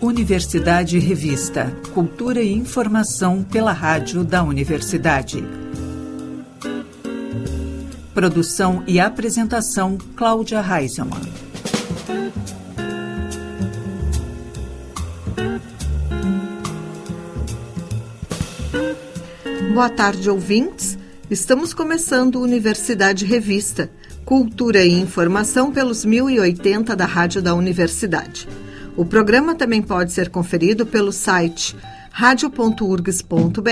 Universidade Revista. Cultura e informação pela rádio da universidade. Produção e apresentação Cláudia Reisemann. Boa tarde, ouvintes. Estamos começando Universidade Revista, Cultura e Informação pelos 1080 da Rádio da Universidade. O programa também pode ser conferido pelo site radio.urgs.br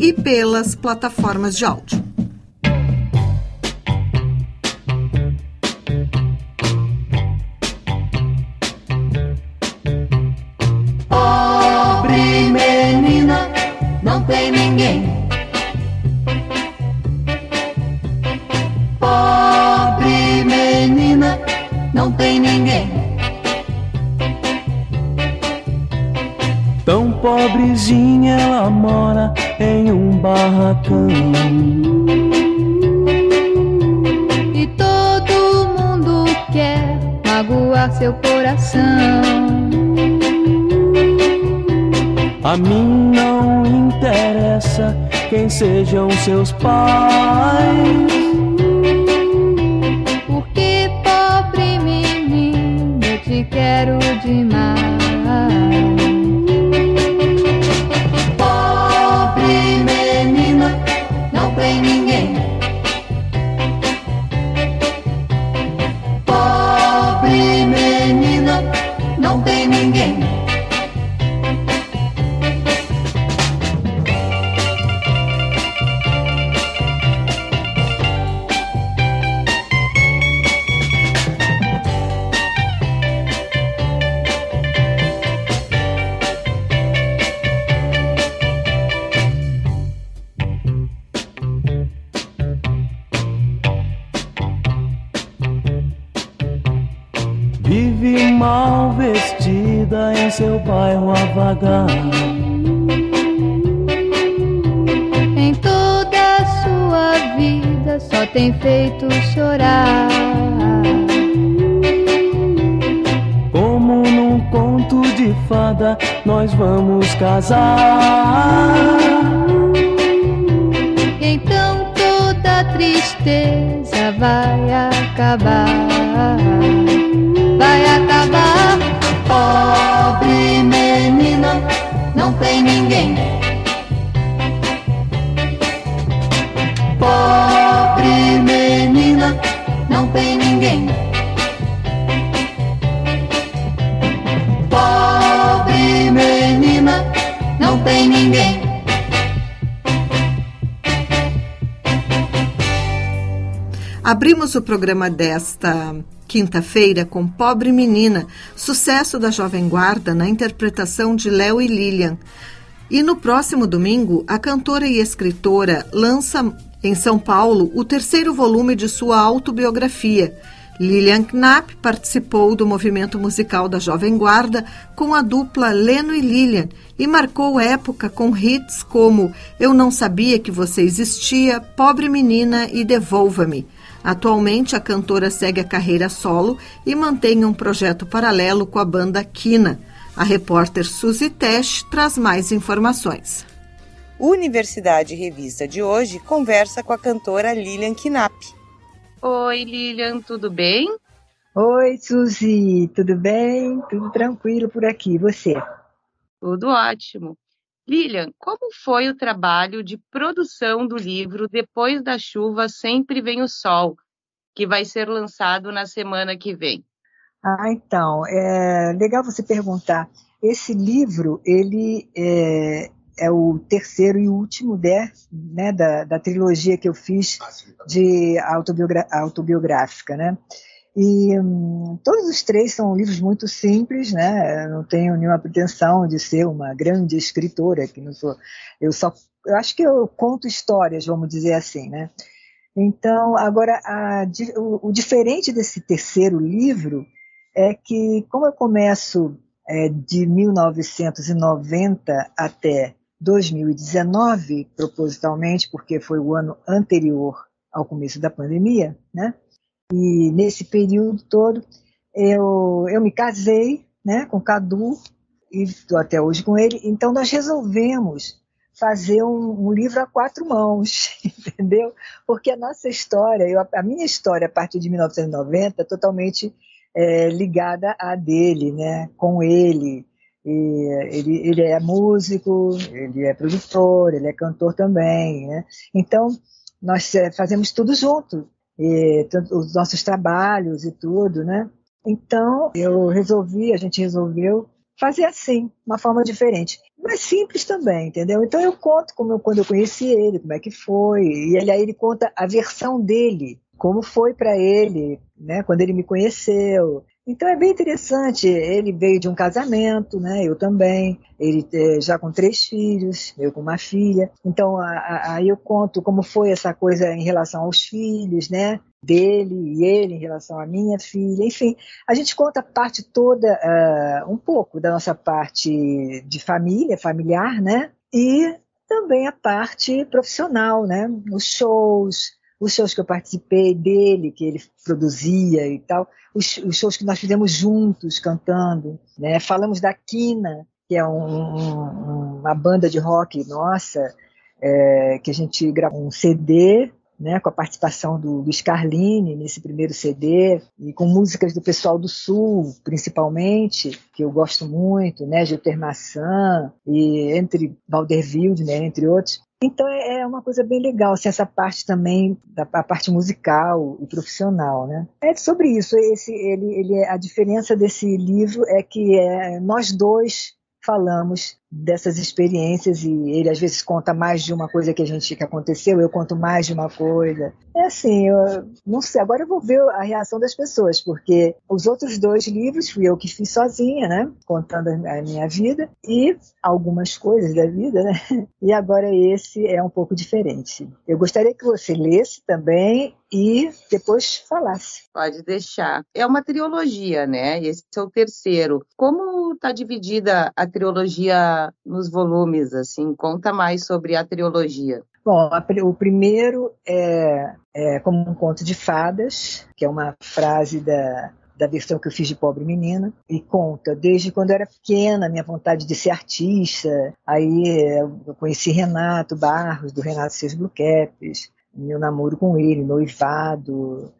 e pelas plataformas de áudio. Pobre menina, não tem ninguém. Barracão. E todo mundo quer magoar seu coração. A mim não interessa quem sejam seus pais. O programa desta quinta-feira com Pobre Menina, sucesso da Jovem Guarda na interpretação de Léo e Lilian. E no próximo domingo, a cantora e escritora lança em São Paulo o terceiro volume de sua autobiografia. Lilian Knapp participou do movimento musical da Jovem Guarda com a dupla Leno e Lilian e marcou época com hits como Eu Não Sabia Que Você Existia, Pobre Menina e Devolva-me. Atualmente, a cantora segue a carreira solo e mantém um projeto paralelo com a banda Kina. A repórter Suzy Tesh traz mais informações. Universidade Revista de hoje conversa com a cantora Lilian Knapp. Oi, Lilian, tudo bem? Oi, Suzy, tudo bem? Tudo tranquilo por aqui, e você? Tudo ótimo. Lilian, como foi o trabalho de produção do livro Depois da Chuva Sempre Vem o Sol, que vai ser lançado na semana que vem? Ah, então, é legal você perguntar. Esse livro, ele é, é o terceiro e último né, né, da, da trilogia que eu fiz de autobiogra autobiográfica, né? E hum, todos os três são livros muito simples, né? Eu não tenho nenhuma pretensão de ser uma grande escritora, que não sou. Eu só, eu acho que eu conto histórias, vamos dizer assim, né? Então, agora a, o, o, diferente desse terceiro livro é que, como eu começo é, de 1990 até 2019, propositalmente, porque foi o ano anterior ao começo da pandemia, né? E nesse período todo eu, eu me casei, né, com Cadu e estou até hoje com ele. Então nós resolvemos fazer um, um, livro a quatro mãos, entendeu? Porque a nossa história, eu, a minha história a partir de 1990 é totalmente é, ligada à dele, né? Com ele. E ele, ele é músico, ele é produtor, ele é cantor também, né? Então nós é, fazemos tudo junto, e, os nossos trabalhos e tudo, né? Então eu resolvi, a gente resolveu fazer assim, uma forma diferente. Mas simples também, entendeu? Então eu conto como eu, quando eu conheci ele, como é que foi, e ele, aí ele conta a versão dele, como foi para ele, né, quando ele me conheceu. Então é bem interessante. Ele veio de um casamento, né? Eu também. Ele é, já com três filhos, eu com uma filha. Então aí eu conto como foi essa coisa em relação aos filhos, né? Dele e ele em relação à minha filha. Enfim, a gente conta a parte toda, uh, um pouco da nossa parte de família, familiar, né? E também a parte profissional, né? Os shows, os shows que eu participei dele, que ele produzia e tal, os, os shows que nós fizemos juntos cantando, né? Falamos da Quina, que é um, um, uma banda de rock nossa, é, que a gente gravou um CD né, com a participação do, do Scarline nesse primeiro CD, e com músicas do pessoal do Sul, principalmente, que eu gosto muito, né, Gilter Maçã, e entre Valderville, né, entre outros. Então é, é uma coisa bem legal, assim, essa parte também, da a parte musical e profissional, né? É sobre isso, esse, ele, ele, a diferença desse livro é que é, nós dois falamos dessas experiências e ele às vezes conta mais de uma coisa que a gente que aconteceu, eu conto mais de uma coisa. É assim, eu não sei, agora eu vou ver a reação das pessoas, porque os outros dois livros fui eu que fiz sozinha, né, contando a minha vida e algumas coisas da vida, né? E agora esse é um pouco diferente. Eu gostaria que você lesse também e depois falasse. Pode deixar. É uma trilogia, né? Esse é o terceiro. Como está dividida a trilogia nos volumes, assim? Conta mais sobre a trilogia. Bom, a, o primeiro é, é como um conto de fadas, que é uma frase da, da versão que eu fiz de Pobre Menina, e conta desde quando eu era pequena, minha vontade de ser artista. Aí eu conheci Renato Barros, do Renato Seus Blue Caps, meu namoro com ele, noivado,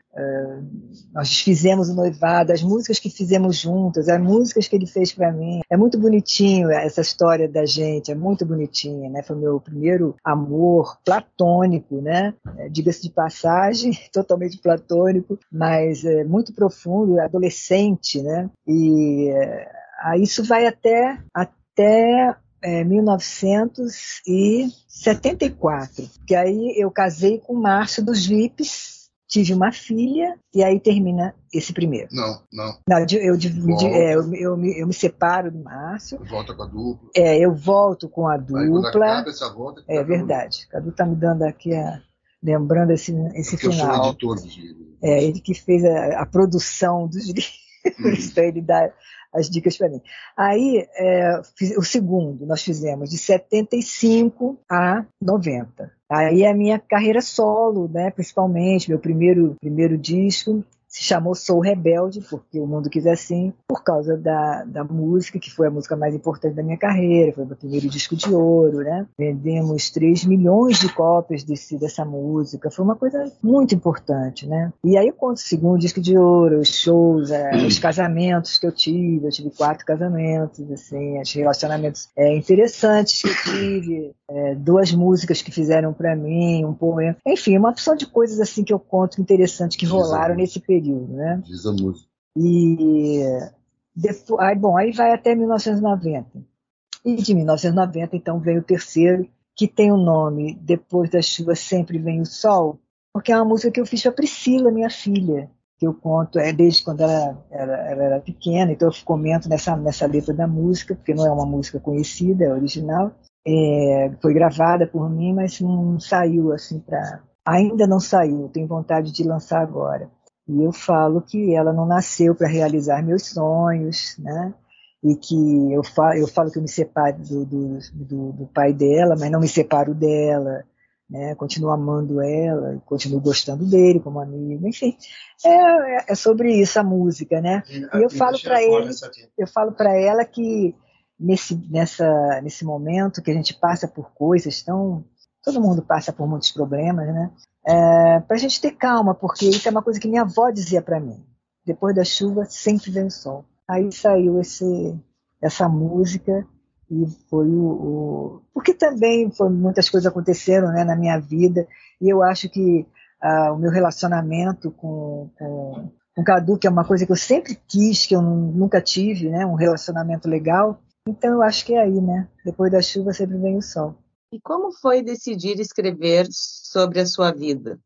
Nós desfizemos o noivado, as músicas que fizemos juntas, as músicas que ele fez para mim. É muito bonitinho essa história da gente, é muito bonitinha, né? Foi meu primeiro amor platônico, né? É, Diga-se de passagem, totalmente platônico, mas é, muito profundo, adolescente, né? E é, isso vai até até é, 1974, que aí eu casei com o Márcio dos VIPs, tive uma filha e aí termina esse primeiro. Não, não. não eu, é, eu, eu, me, eu me separo do Márcio. Volta com a dupla. É, eu volto com a dupla. Volta, é verdade. Cadu tá me dando aqui a lembrando esse, esse Porque final. Eu sou editor dos livros. É, ele que fez a, a produção dos livros, hum. então ele dá as dicas para mim. Aí, é, o segundo, nós fizemos de 75 a 90. Aí a minha carreira solo, né, principalmente, meu primeiro, primeiro disco, se chamou Sou Rebelde, porque o mundo quis assim, por causa da, da música, que foi a música mais importante da minha carreira, foi o meu primeiro disco de ouro, né? Vendemos 3 milhões de cópias desse, dessa música, foi uma coisa muito importante, né? E aí eu conto o segundo disco de ouro, os shows, é, os casamentos que eu tive, eu tive quatro casamentos, assim, os relacionamentos é, interessantes que eu tive, é, duas músicas que fizeram para mim, um poema, enfim, uma opção de coisas assim que eu conto interessantes que rolaram nesse período período, né? Diz a música. E depois, aí, bom, aí vai até 1990. E de 1990, então, vem o terceiro, que tem o nome Depois da Chuva Sempre Vem o Sol, porque é uma música que eu fiz para Priscila, minha filha, que eu conto é desde quando ela, ela, ela, era pequena, então eu comento nessa, nessa letra da música, porque não é uma música conhecida, é original. É, foi gravada por mim, mas não saiu assim para. Ainda não saiu, tenho vontade de lançar agora. E eu falo que ela não nasceu para realizar meus sonhos, né? E que eu falo, eu falo que eu me separo do, do, do, do, pai dela, mas não me separo dela. né? Continuo amando ela, continuo gostando dele como amigo, enfim, é, é sobre isso a música, né? E eu falo para ele, eu falo para ela que nesse nessa nesse momento que a gente passa por coisas tão todo mundo passa por muitos problemas, né? É, para a gente ter calma, porque isso é uma coisa que minha avó dizia para mim. Depois da chuva sempre vem o sol. Aí saiu esse, essa música e foi o, o, porque também foi, muitas coisas aconteceram né, na minha vida e eu acho que ah, o meu relacionamento com, com, com Cadu que é uma coisa que eu sempre quis que eu nunca tive né um relacionamento legal então eu acho que é aí né depois da chuva sempre vem o sol e como foi decidir escrever sobre a sua vida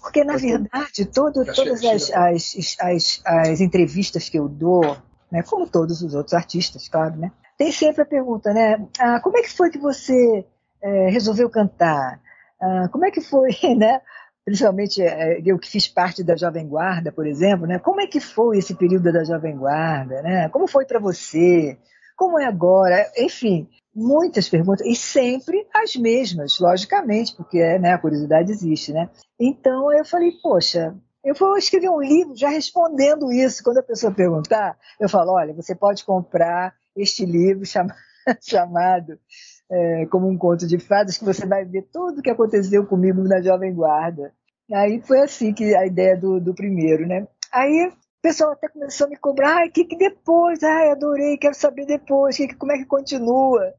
porque na verdade todo, todas as, as, as, as entrevistas que eu dou né, como todos os outros artistas claro né tem sempre a pergunta, né? Ah, como é que foi que você é, resolveu cantar? Ah, como é que foi, né? Principalmente é, eu que fiz parte da Jovem Guarda, por exemplo, né? Como é que foi esse período da Jovem Guarda, né? Como foi para você? Como é agora? Enfim, muitas perguntas e sempre as mesmas, logicamente, porque né, a curiosidade existe, né? Então eu falei, poxa, eu vou escrever um livro já respondendo isso. Quando a pessoa perguntar, eu falo, olha, você pode comprar este livro chama, chamado é, como um conto de fadas, que você vai ver tudo o que aconteceu comigo na Jovem Guarda. Aí foi assim que a ideia do, do primeiro, né? Aí o pessoal até começou a me cobrar, ai, que, que depois? Ai, adorei, quero saber depois, que, como é que continua?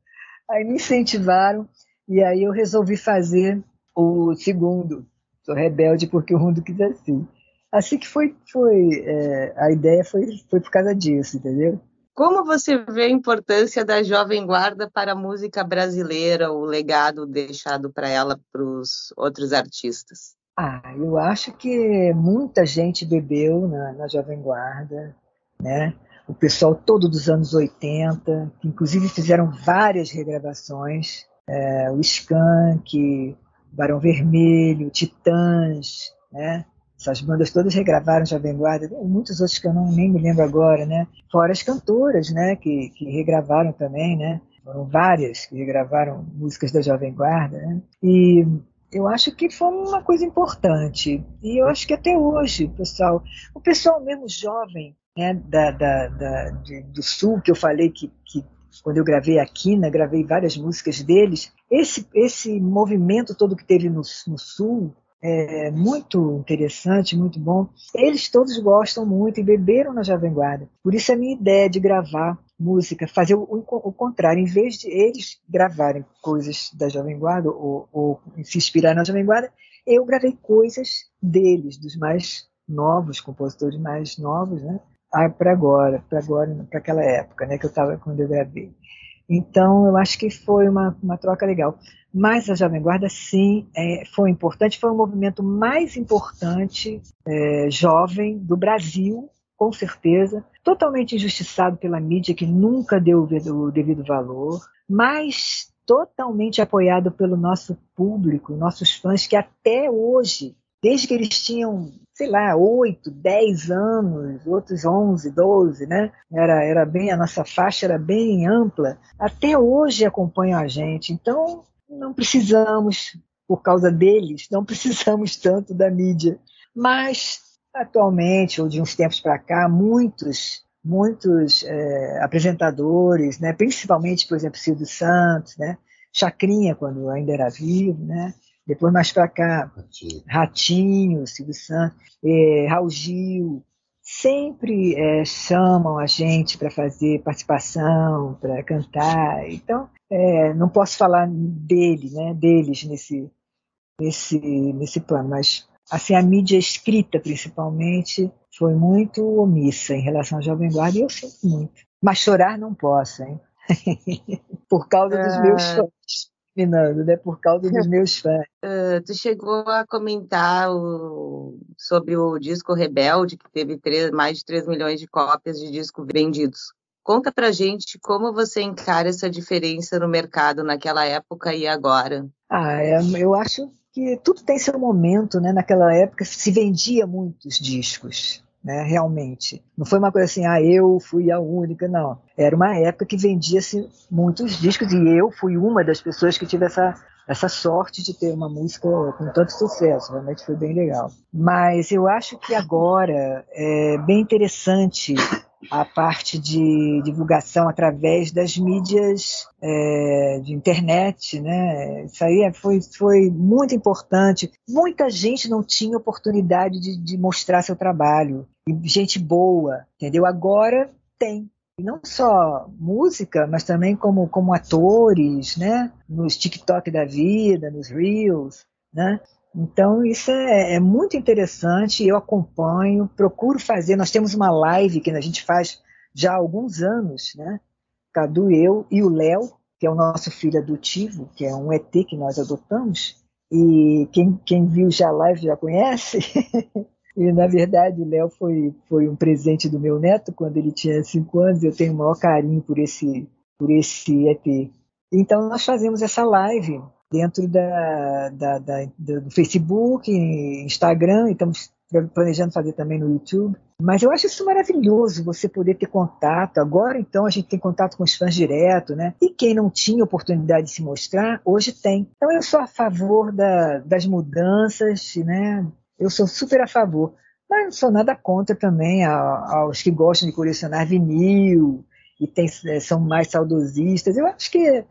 Aí me incentivaram e aí eu resolvi fazer o segundo, Sou Rebelde porque o mundo quis assim. Assim que foi, foi é, a ideia foi, foi por causa disso, entendeu? Como você vê a importância da Jovem Guarda para a música brasileira, o legado deixado para ela para os outros artistas? Ah, eu acho que muita gente bebeu na, na Jovem Guarda, né? O pessoal todo dos anos 80, que inclusive fizeram várias regravações, é, o Skank, Barão Vermelho, Titãs, né? Essas bandas todas regravaram Jovem Guarda, muitos outros que eu não, nem me lembro agora, né? Fora as cantoras, né? Que, que regravaram também, né? Foram várias que regravaram músicas da Jovem Guarda, né? E eu acho que foi uma coisa importante. E eu acho que até hoje, pessoal, o pessoal mesmo jovem, né, da, da, da de, do Sul, que eu falei que, que quando eu gravei aqui, né, gravei várias músicas deles, esse, esse movimento todo que teve no, no Sul, é, muito interessante, muito bom. Eles todos gostam muito e beberam na Jovem Guarda. Por isso a minha ideia de gravar música, fazer o, o, contrário, em vez de eles gravarem coisas da Jovem Guarda ou, ou se inspirar na Jovem Guarda, eu gravei coisas deles, dos mais novos, compositores mais novos, né? Ah, para agora, para agora, para aquela época, né, que eu estava quando eu gravei. Então, eu acho que foi uma, uma troca legal. Mas a Jovem Guarda, sim, é, foi importante, foi o movimento mais importante é, jovem do Brasil, com certeza, totalmente injustiçado pela mídia, que nunca deu o devido valor, mas totalmente apoiado pelo nosso público, nossos fãs, que até hoje desde que eles tinham, sei lá, 8, 10 anos, outros 11, 12, né? Era, era bem, a nossa faixa era bem ampla, até hoje acompanham a gente. Então, não precisamos, por causa deles, não precisamos tanto da mídia. Mas, atualmente, ou de uns tempos para cá, muitos muitos é, apresentadores, né, principalmente, por exemplo, Silvio Santos, né, Chacrinha, quando ainda era vivo, né, depois mais para cá, Ratinho, Silvio Santos, é, Raul Gil, sempre é, chamam a gente para fazer participação, para cantar. Então, é, não posso falar dele, né, deles nesse, nesse, nesse plano, mas assim, a mídia escrita, principalmente, foi muito omissa em relação ao Jovem Guarda e eu sinto muito. Mas chorar não posso, hein? Por causa dos meus é. fãs terminando, né? Por causa dos meus fãs. Uh, tu chegou a comentar o, sobre o disco Rebelde, que teve três, mais de 3 milhões de cópias de disco vendidos. Conta pra gente como você encara essa diferença no mercado naquela época e agora. Ah, é, eu acho que tudo tem seu momento, né? Naquela época se vendia muitos discos né, realmente. Não foi uma coisa assim, ah, eu fui a única, não. Era uma época que vendia-se muitos discos e eu fui uma das pessoas que tive essa essa sorte de ter uma música com tanto sucesso, realmente foi bem legal. Mas eu acho que agora é bem interessante a parte de divulgação através das mídias é, de internet, né? Isso aí é, foi, foi muito importante. Muita gente não tinha oportunidade de, de mostrar seu trabalho. E gente boa, entendeu? Agora tem. E não só música, mas também como, como atores, né? Nos TikTok da vida, nos Reels, né? Então, isso é, é, muito interessante, eu acompanho, procuro fazer. Nós temos uma live que a gente faz já há alguns anos, né? Cadu, eu e o Léo, que é o nosso filho adotivo, que é um ET que nós adotamos. E quem, quem viu já a live já conhece. e, na verdade, o Léo foi, foi um presente do meu neto quando ele tinha cinco anos. Eu tenho o maior carinho por esse, por esse ET. Então, nós fazemos essa live dentro da, da, da, do Facebook, Instagram, e estamos planejando fazer também no YouTube. Mas eu acho isso maravilhoso, você poder ter contato. Agora, então, a gente tem contato com os fãs direto, né? E quem não tinha oportunidade de se mostrar, hoje tem. Então, eu sou a favor da, das mudanças, né? Eu sou super a favor. Mas não sou nada contra também aos que gostam de colecionar vinil e tem, são mais saudosistas. Eu acho que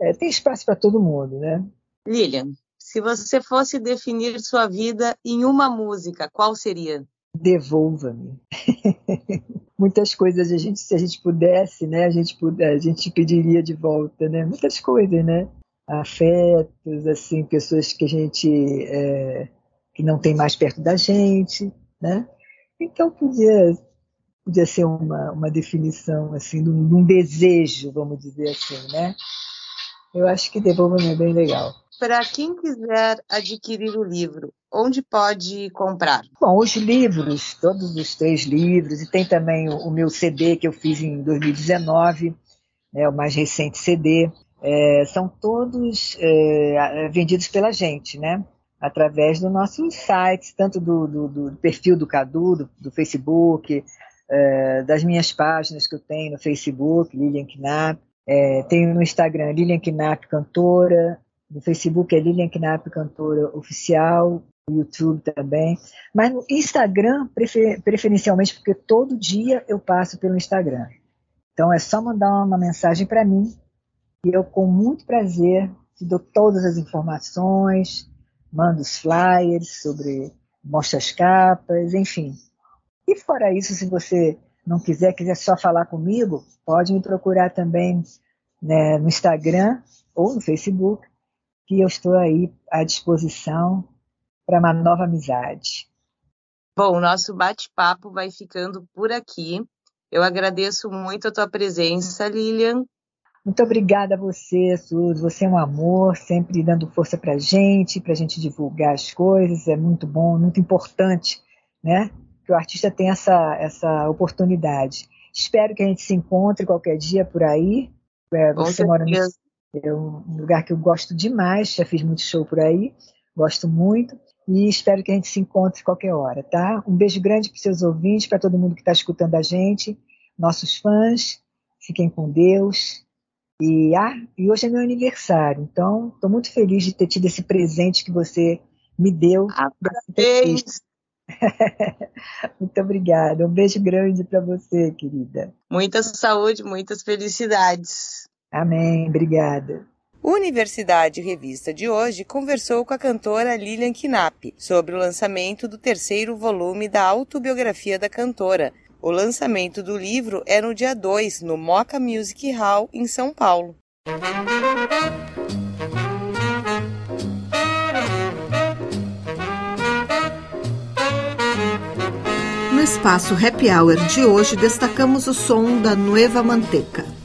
é, tem espaço para todo mundo, né? Lilian, se você fosse definir sua vida em uma música, qual seria? Devolva-me. Muitas coisas a gente, se a gente pudesse, né, a gente a gente pediria de volta, né? Muitas coisas, né? Afetos, assim, pessoas que a gente é, que não tem mais perto da gente, né? Então podia podia ser uma, uma definição assim de um, de um desejo, vamos dizer assim, né? Eu acho que Devolva-me é bem legal. Para quem quiser adquirir o livro, onde pode comprar? Bom, os livros, todos os três livros, e tem também o, o meu CD que eu fiz em 2019, né, o mais recente CD, é, são todos é, vendidos pela gente, né? Através do nosso site, tanto do, do, do perfil do Cadu, do, do Facebook, é, das minhas páginas que eu tenho no Facebook, Lilian Knapp, é, tenho no Instagram Lilian Knapp Cantora, no Facebook é Lilian Knapp Cantora Oficial, YouTube também. Mas no Instagram, prefer, preferencialmente, porque todo dia eu passo pelo Instagram. Então é só mandar uma mensagem para mim e eu, com muito prazer, te dou todas as informações, mando os flyers sobre, mostro as capas, enfim. E fora isso, se você não quiser, quiser só falar comigo, pode me procurar também né, no Instagram ou no Facebook, que eu estou aí à disposição para uma nova amizade. Bom, o nosso bate-papo vai ficando por aqui. Eu agradeço muito a tua presença, Lilian. Muito obrigada a você, Suzy. Você é um amor, sempre dando força para a gente, para a gente divulgar as coisas. É muito bom, muito importante, né? Que o artista tem essa, essa oportunidade. Espero que a gente se encontre qualquer dia por aí. É, você mora no, é um lugar que eu gosto demais, já fiz muito show por aí, gosto muito. E espero que a gente se encontre qualquer hora, tá? Um beijo grande para seus ouvintes, para todo mundo que está escutando a gente, nossos fãs. Fiquem com Deus. E, ah, e hoje é meu aniversário, então estou muito feliz de ter tido esse presente que você me deu. Parabéns! Muito obrigada. Um beijo grande para você, querida. Muita saúde, muitas felicidades. Amém. Obrigada. Universidade Revista de hoje conversou com a cantora Lilian Knapp sobre o lançamento do terceiro volume da autobiografia da cantora. O lançamento do livro é no dia 2, no Moca Music Hall, em São Paulo. Espaço Happy Hour de hoje, destacamos o som da Nueva Manteca.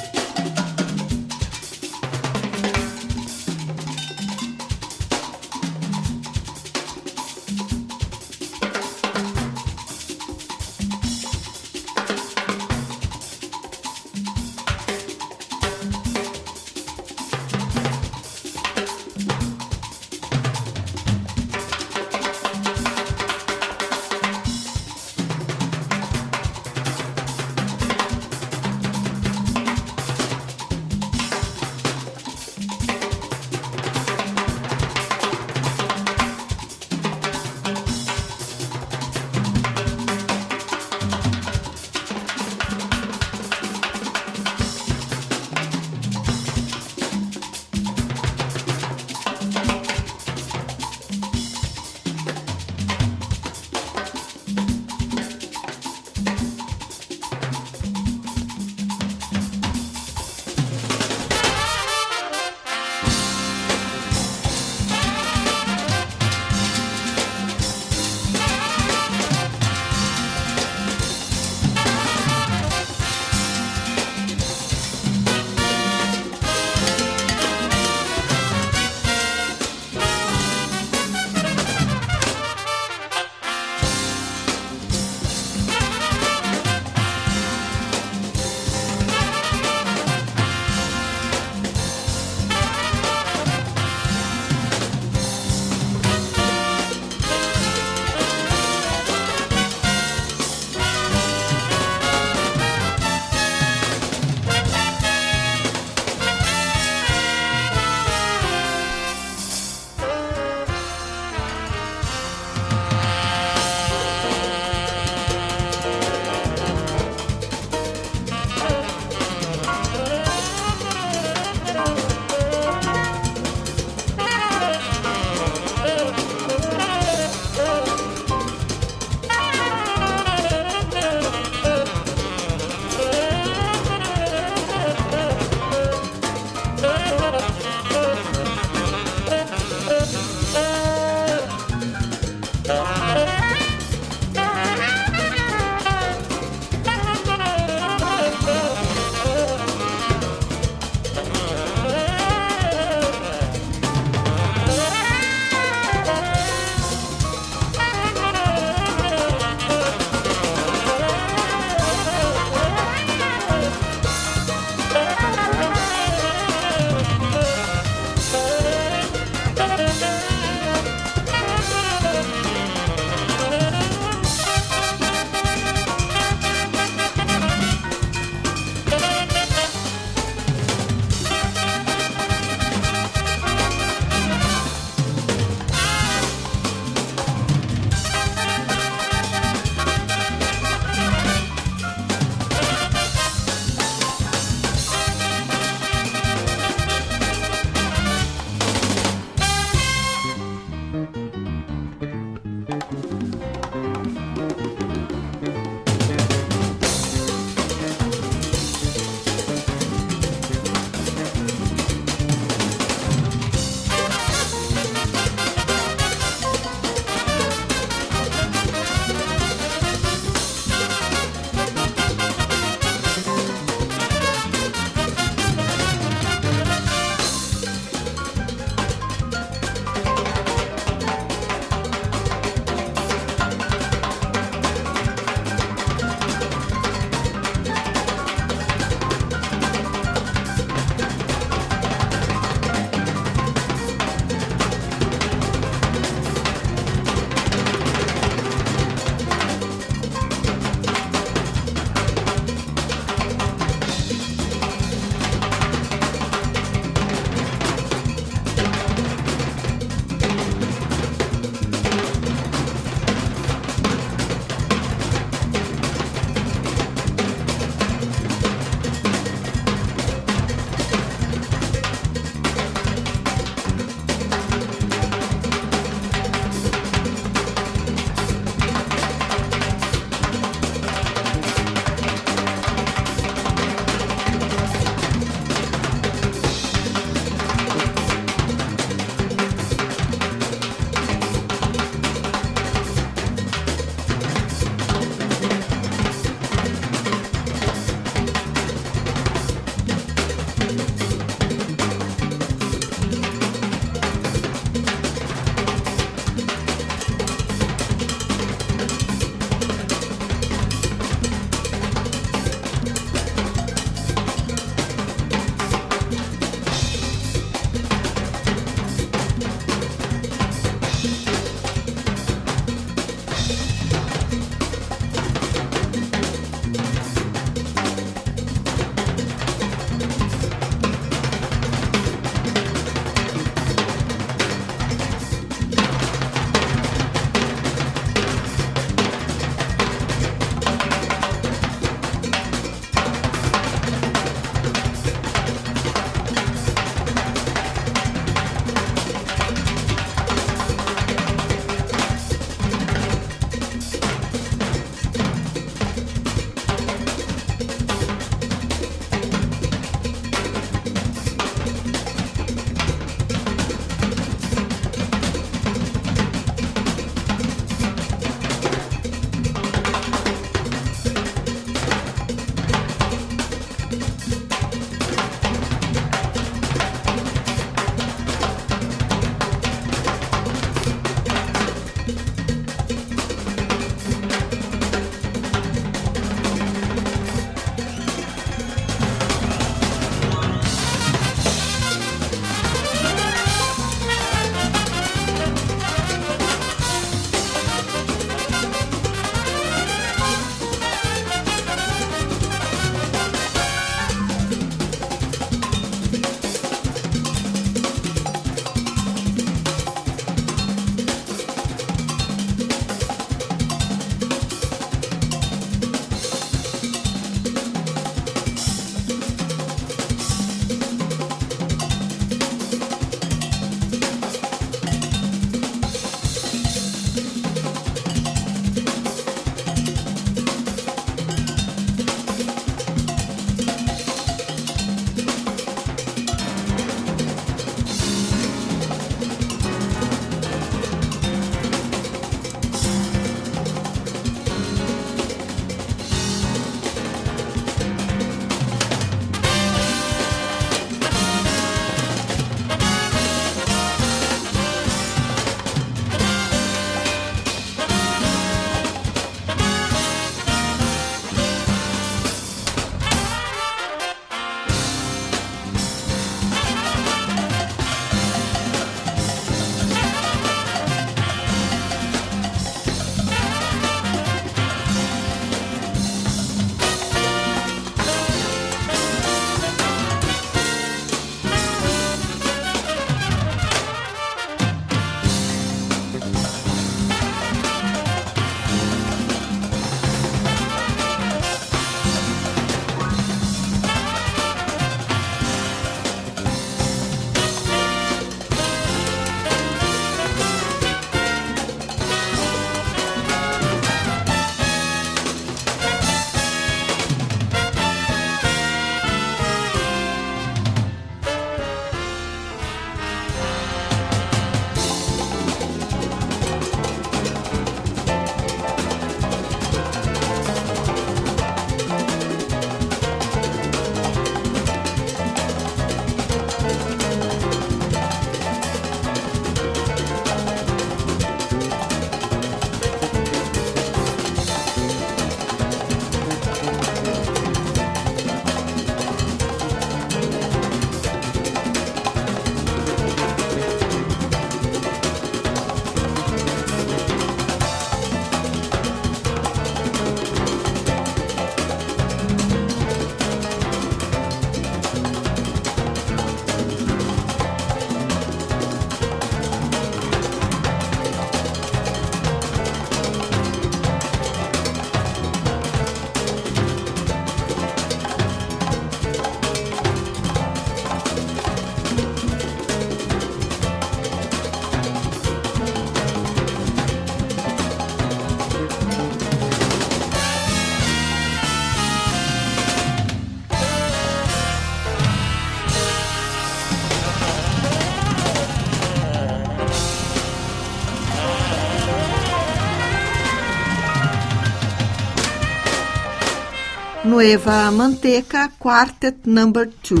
Nueva Manteca Quartet Number 2.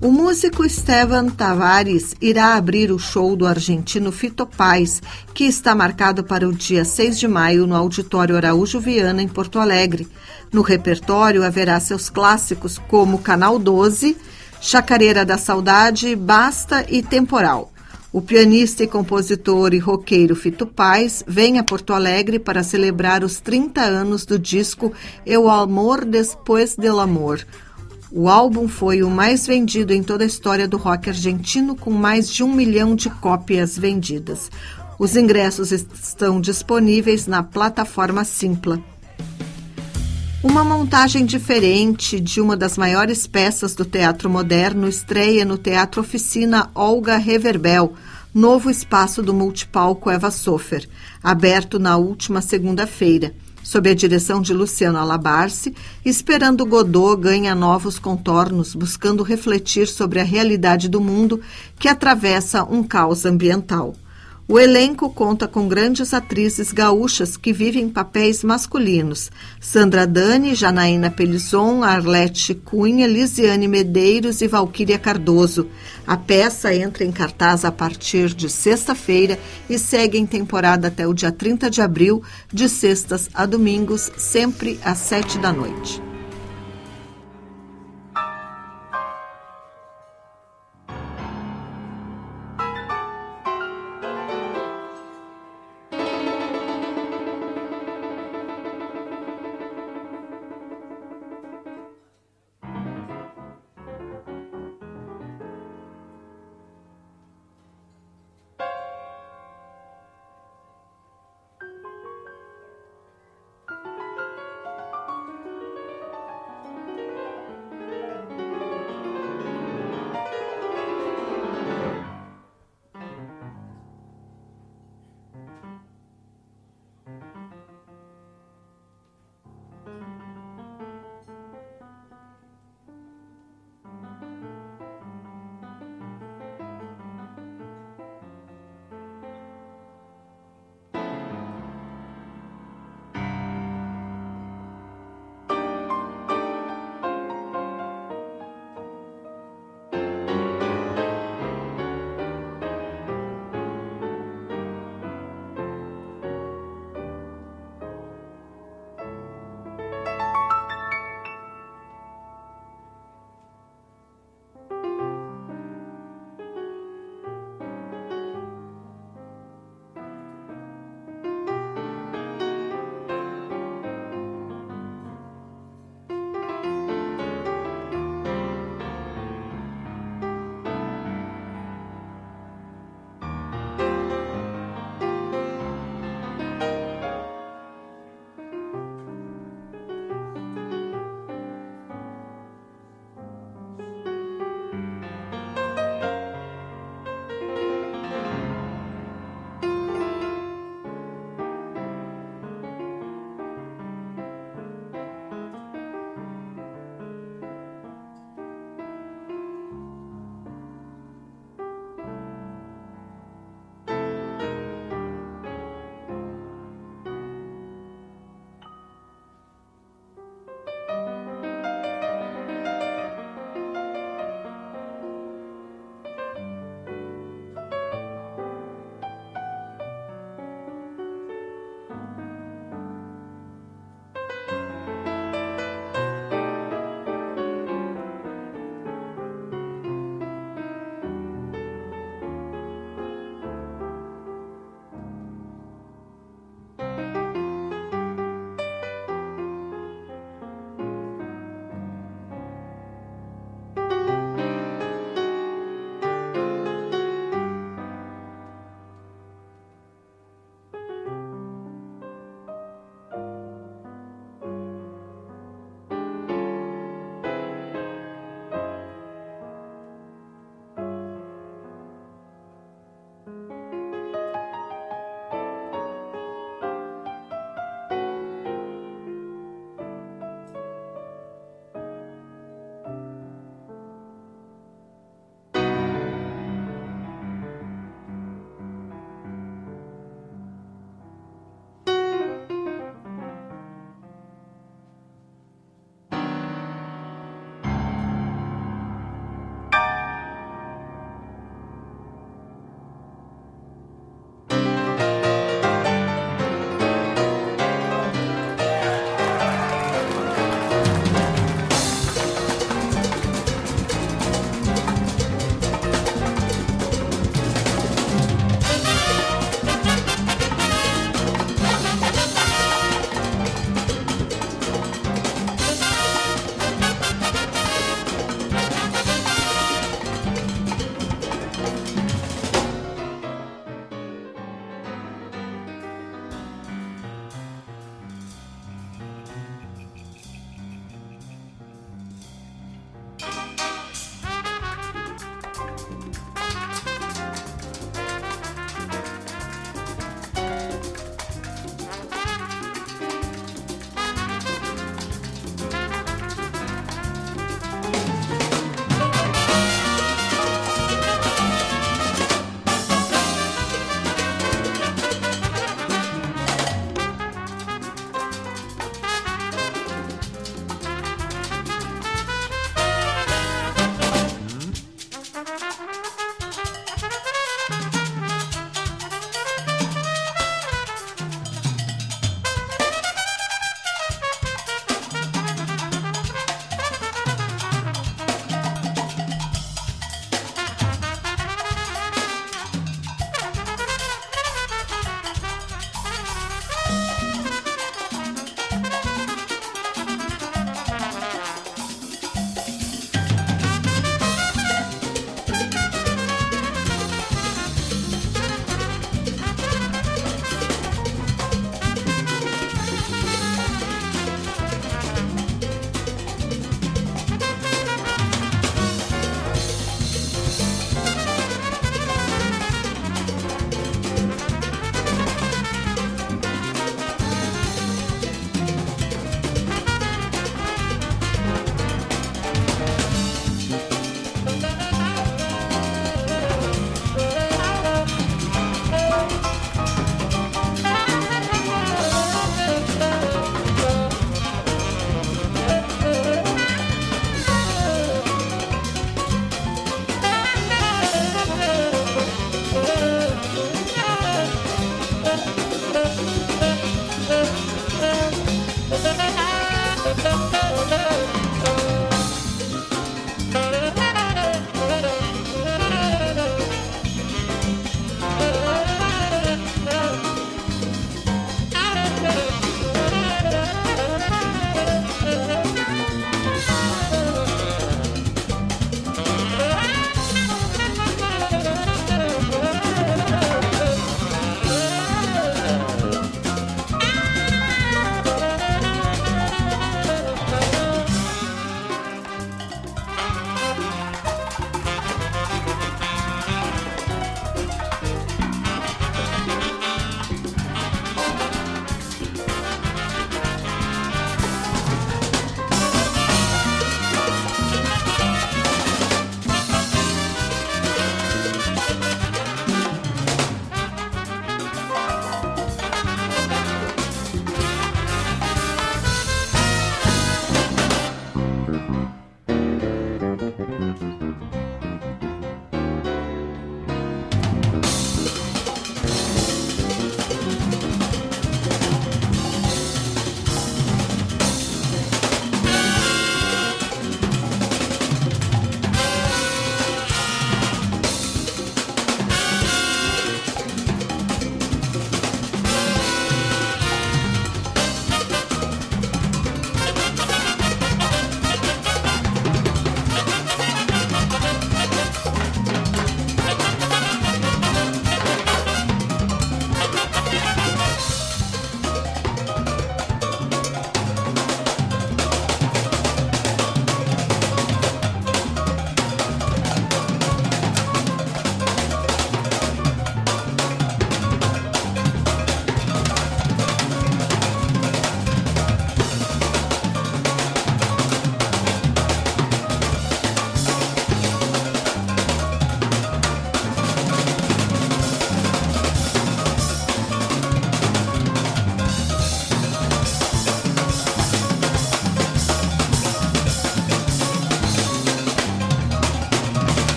O músico Esteban Tavares irá abrir o show do argentino Fito Paz, que está marcado para o dia 6 de maio no Auditório Araújo Viana, em Porto Alegre. No repertório haverá seus clássicos como Canal 12, Chacareira da Saudade, Basta e Temporal. O pianista e compositor e roqueiro Fito Paz vem a Porto Alegre para celebrar os 30 anos do disco Eu Amor Después del Amor, o álbum foi o mais vendido em toda a história do rock argentino, com mais de um milhão de cópias vendidas. Os ingressos estão disponíveis na plataforma Simpla. Uma montagem diferente de uma das maiores peças do teatro moderno estreia no Teatro Oficina Olga Reverbel, novo espaço do multipalco Eva Sofer, aberto na última segunda-feira sob a direção de Luciano Alabarce, Esperando Godot ganha novos contornos, buscando refletir sobre a realidade do mundo que atravessa um caos ambiental. O elenco conta com grandes atrizes gaúchas que vivem papéis masculinos: Sandra Dani, Janaína Pelison, Arlete Cunha, Lisiane Medeiros e Valquíria Cardoso. A peça entra em cartaz a partir de sexta-feira e segue em temporada até o dia 30 de abril, de sextas a domingos, sempre às sete da noite.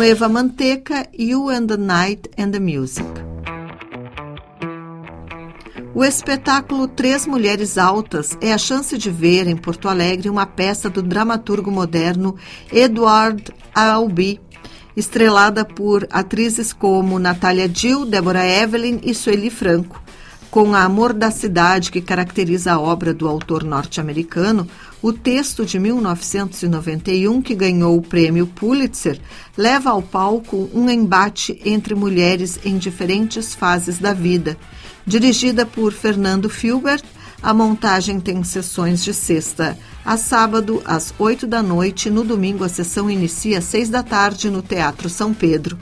Nueva Manteca, You and the Night and the Music. O espetáculo Três Mulheres Altas é a chance de ver em Porto Alegre uma peça do dramaturgo moderno Edward Albee, estrelada por atrizes como Natália Dill, Débora Evelyn e Sueli Franco. Com a mordacidade que caracteriza a obra do autor norte-americano, o texto de 1991, que ganhou o prêmio Pulitzer, leva ao palco um embate entre mulheres em diferentes fases da vida. Dirigida por Fernando Filbert, a montagem tem sessões de sexta a sábado, às oito da noite. No domingo, a sessão inicia às seis da tarde no Teatro São Pedro.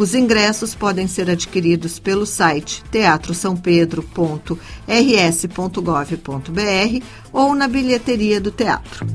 Os ingressos podem ser adquiridos pelo site teatrosampedro.rs.gov.br ou na bilheteria do teatro.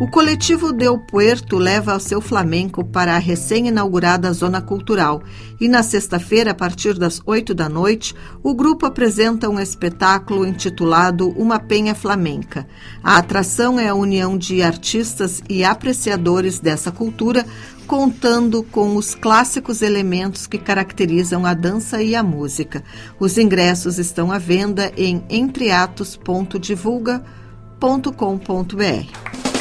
O coletivo Del Puerto leva o seu flamenco para a recém-inaugurada Zona Cultural e na sexta-feira, a partir das oito da noite, o grupo apresenta um espetáculo intitulado Uma Penha Flamenca. A atração é a união de artistas e apreciadores dessa cultura, contando com os clássicos elementos que caracterizam a dança e a música. Os ingressos estão à venda em entreatos.divulga.com.br.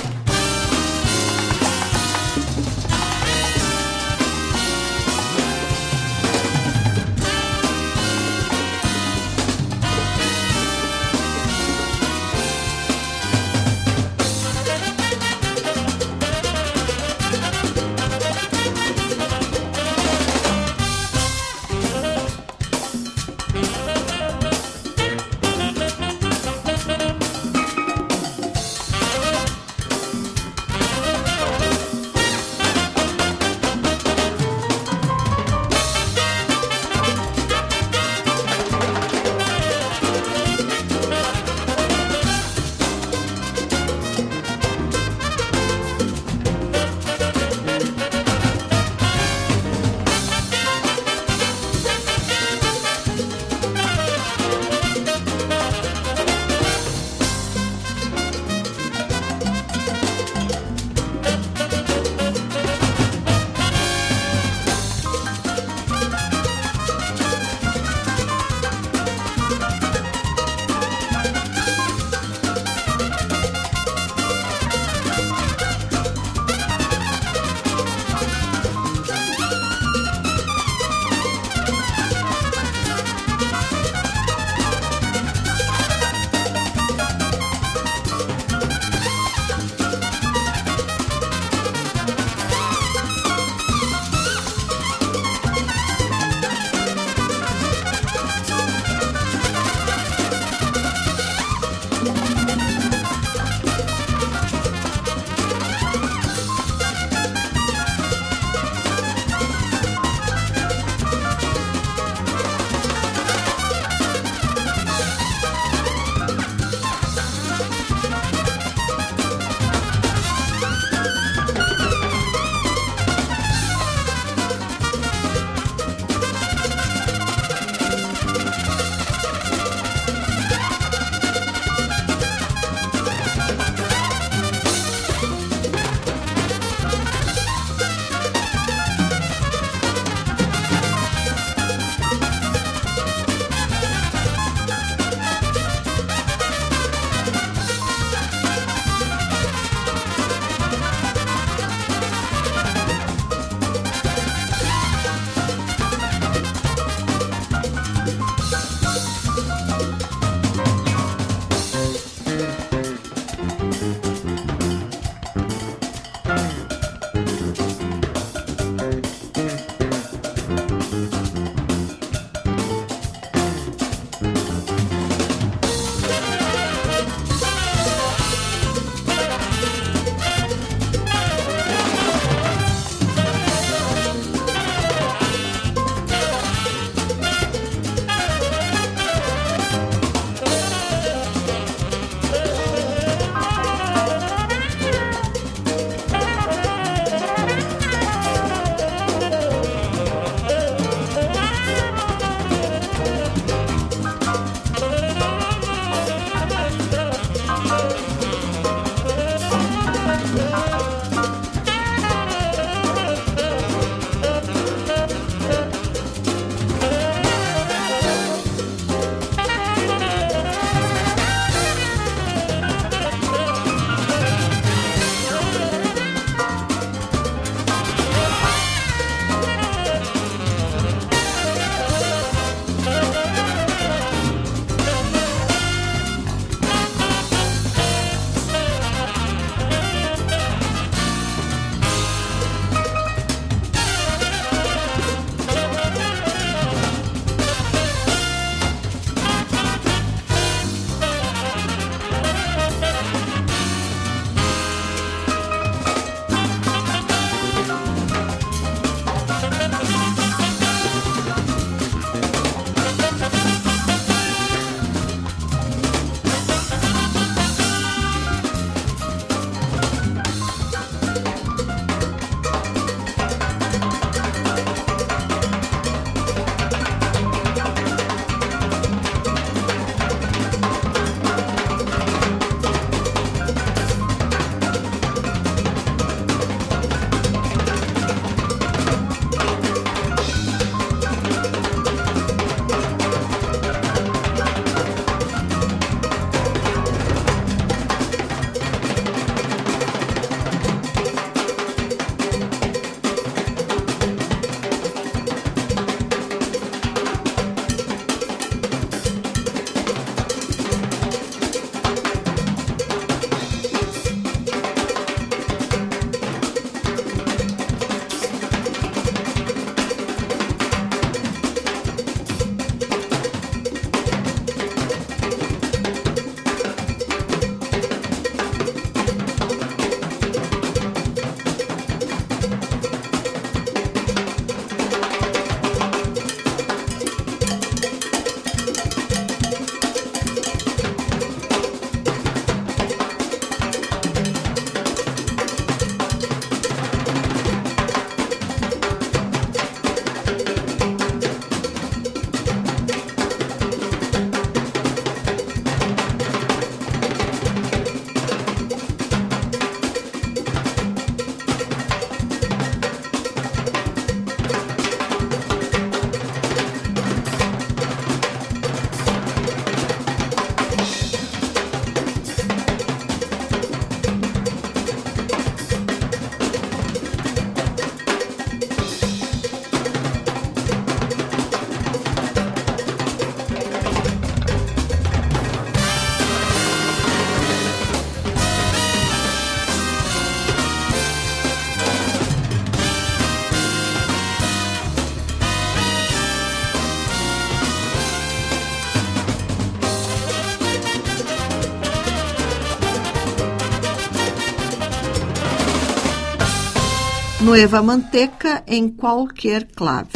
Nueva Manteca em qualquer clave.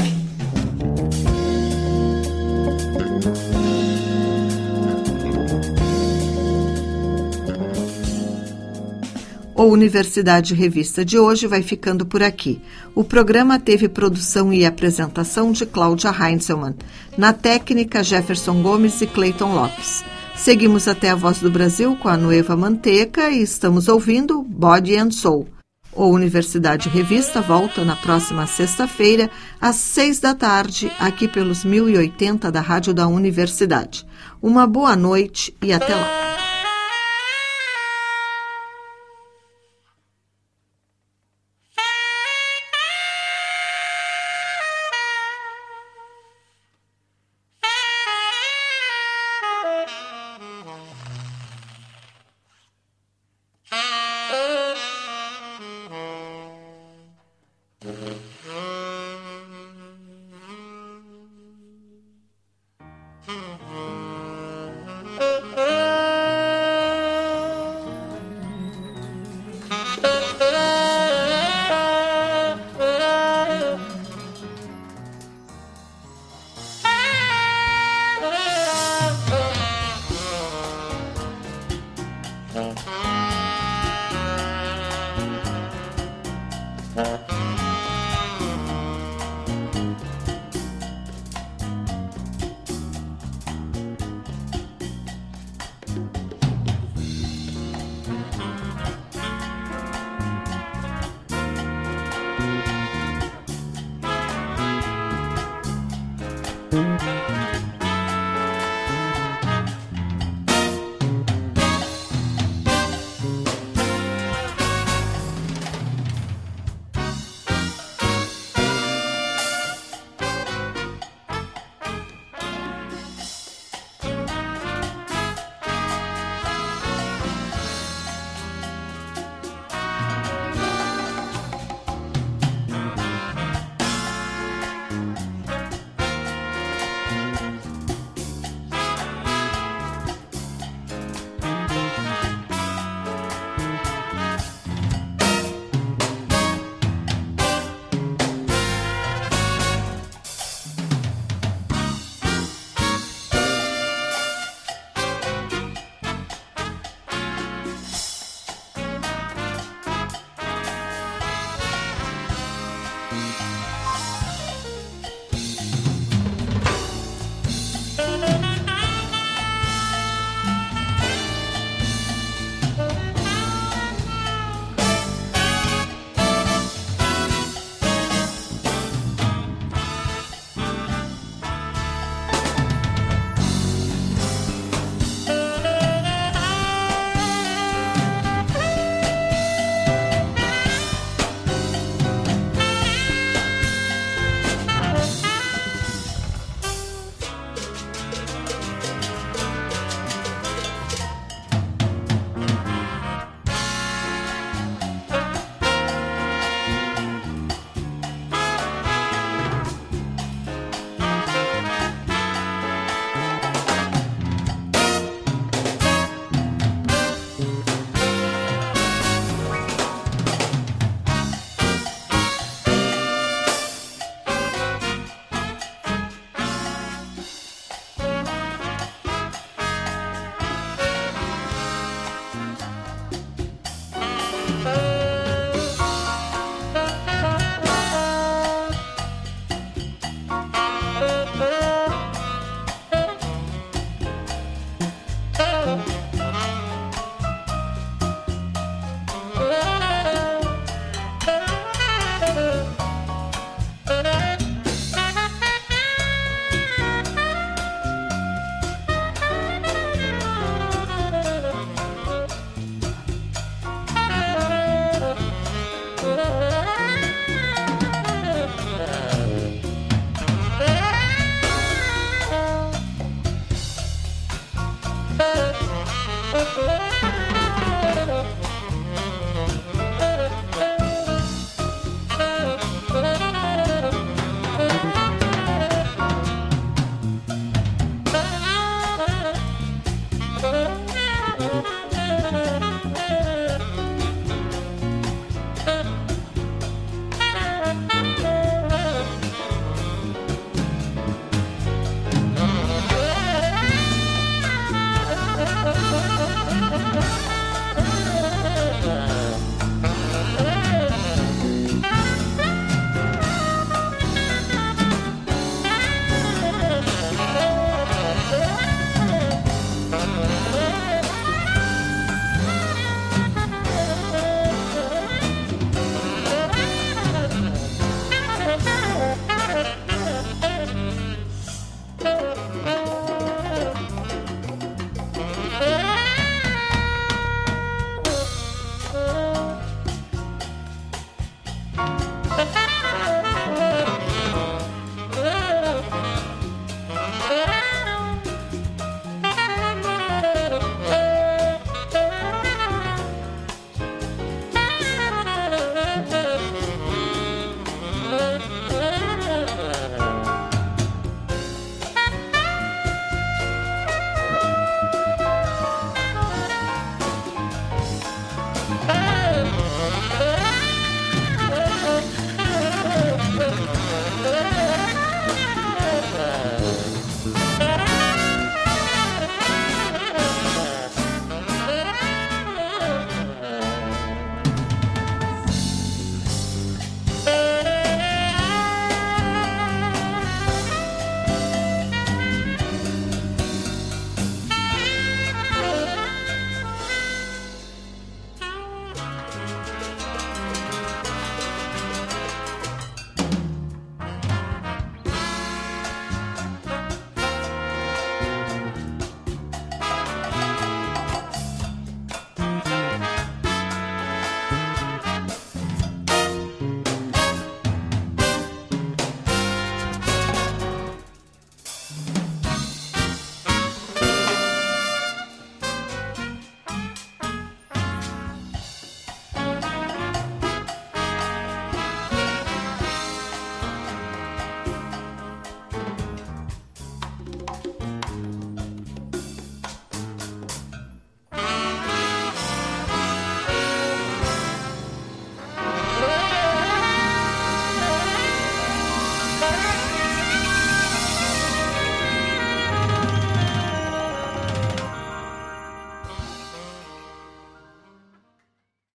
O Universidade Revista de hoje vai ficando por aqui. O programa teve produção e apresentação de Cláudia Heinzelmann. Na técnica, Jefferson Gomes e Clayton Lopes. Seguimos até a Voz do Brasil com a Nueva Manteca e estamos ouvindo Body and Soul. O Universidade Revista volta na próxima sexta-feira, às seis da tarde, aqui pelos 1080 da Rádio da Universidade. Uma boa noite e até lá.